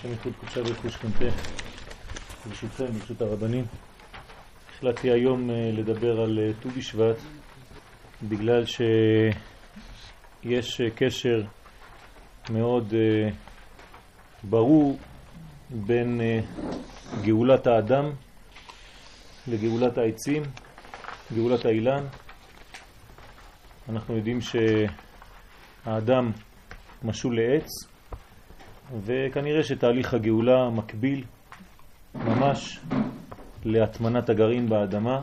השם ייחוד קודשה ורכוש כנתה, ברשותכם, ברשות הרבנים. החלטתי היום אה, לדבר על אה, ט"ו בשבט, בגלל שיש אה, קשר מאוד ברור בין גאולת האדם לגאולת העצים, גאולת האילן. אנחנו יודעים שהאדם משול לעץ, וכנראה שתהליך הגאולה מקביל ממש להטמנת הגרעין באדמה,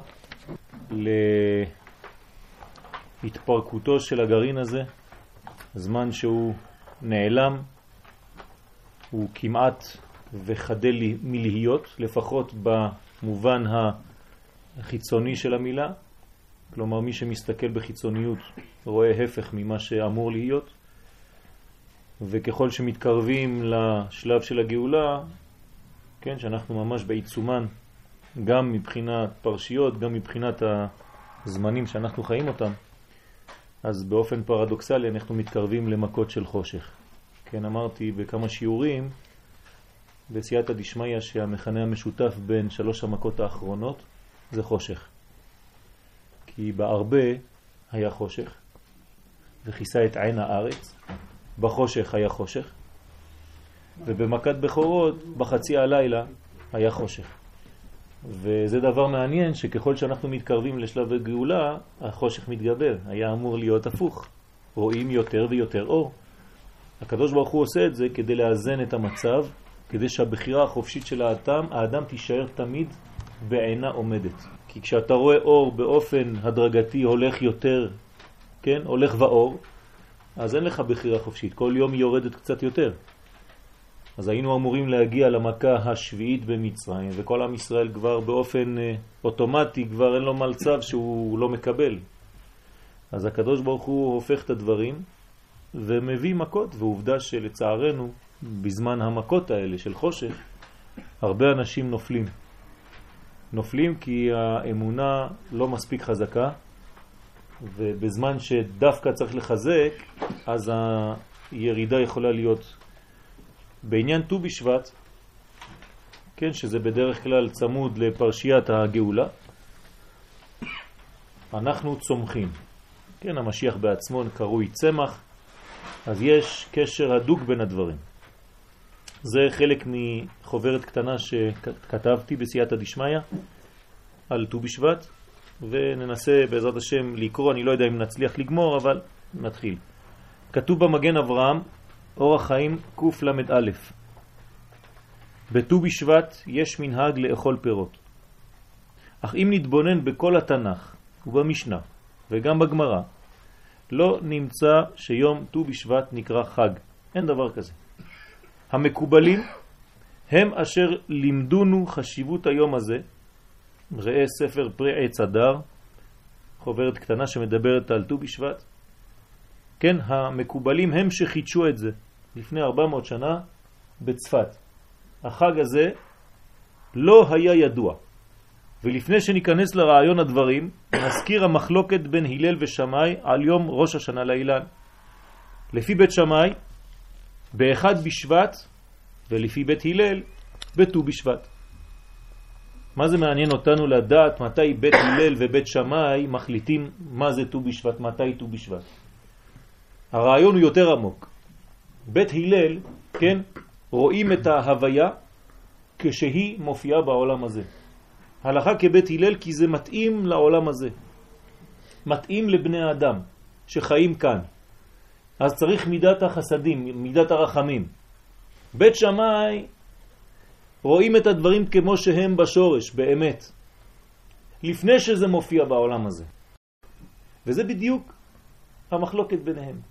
להתפרקותו של הגרעין הזה, זמן שהוא נעלם, הוא כמעט וחדל מלהיות, לפחות במובן החיצוני של המילה, כלומר מי שמסתכל בחיצוניות רואה הפך ממה שאמור להיות, וככל שמתקרבים לשלב של הגאולה, כן, שאנחנו ממש בעיצומן, גם מבחינת פרשיות, גם מבחינת הזמנים שאנחנו חיים אותם, אז באופן פרדוקסלי אנחנו מתקרבים למכות של חושך. כן, אמרתי בכמה שיעורים בסייעתא דשמיא שהמכנה המשותף בין שלוש המכות האחרונות זה חושך. כי בהרבה היה חושך וכיסה את עין הארץ, בחושך היה חושך, ובמכת בכורות בחצי הלילה היה חושך. וזה דבר מעניין שככל שאנחנו מתקרבים לשלב הגאולה, החושך מתגבר. היה אמור להיות הפוך. רואים יותר ויותר אור. הקדוש ברוך הוא עושה את זה כדי לאזן את המצב, כדי שהבחירה החופשית של האדם, האדם תישאר תמיד בעינה עומדת. כי כשאתה רואה אור באופן הדרגתי הולך יותר, כן, הולך ואור, אז אין לך בחירה חופשית, כל יום היא יורדת קצת יותר. אז היינו אמורים להגיע למכה השביעית במצרים, וכל עם ישראל כבר באופן אה, אוטומטי, כבר אין לו מלצב שהוא לא מקבל. אז הקדוש ברוך הוא הופך את הדברים ומביא מכות, ועובדה שלצערנו, בזמן המכות האלה של חושך, הרבה אנשים נופלים. נופלים כי האמונה לא מספיק חזקה, ובזמן שדווקא צריך לחזק, אז הירידה יכולה להיות. בעניין ט"ו בשבט, כן, שזה בדרך כלל צמוד לפרשיית הגאולה, אנחנו צומחים. כן, המשיח בעצמו קרוי צמח, אז יש קשר הדוק בין הדברים. זה חלק מחוברת קטנה שכתבתי בסייעתא דשמיא על ט"ו בשבט, וננסה בעזרת השם לקרוא, אני לא יודע אם נצליח לגמור, אבל נתחיל. כתוב במגן אברהם, אורח חיים קל"א בט"ו בשבט יש מנהג לאכול פירות. אך אם נתבונן בכל התנ"ך ובמשנה וגם בגמרא, לא נמצא שיום ט"ו בשבט נקרא חג. אין דבר כזה. המקובלים הם אשר לימדונו חשיבות היום הזה ראה ספר פרי עץ הדר, חוברת קטנה שמדברת על ט"ו בשבט. כן, המקובלים הם שחידשו את זה לפני 400 שנה בצפת. החג הזה לא היה ידוע. ולפני שניכנס לרעיון הדברים, נזכיר המחלוקת בין הלל ושמאי על יום ראש השנה לאילן. לפי בית שמאי, באחד בשבט, ולפי בית הלל, בט"ו בשבט. מה זה מעניין אותנו לדעת מתי בית הלל ובית שמאי מחליטים מה זה ט"ו בשבט, מתי ט"ו בשבט? הרעיון הוא יותר עמוק. בית הלל, כן, רואים את ההוויה כשהיא מופיעה בעולם הזה. הלכה כבית הלל כי זה מתאים לעולם הזה. מתאים לבני האדם שחיים כאן. אז צריך מידת החסדים, מידת הרחמים. בית שמאי רואים את הדברים כמו שהם בשורש, באמת, לפני שזה מופיע בעולם הזה. וזה בדיוק המחלוקת ביניהם.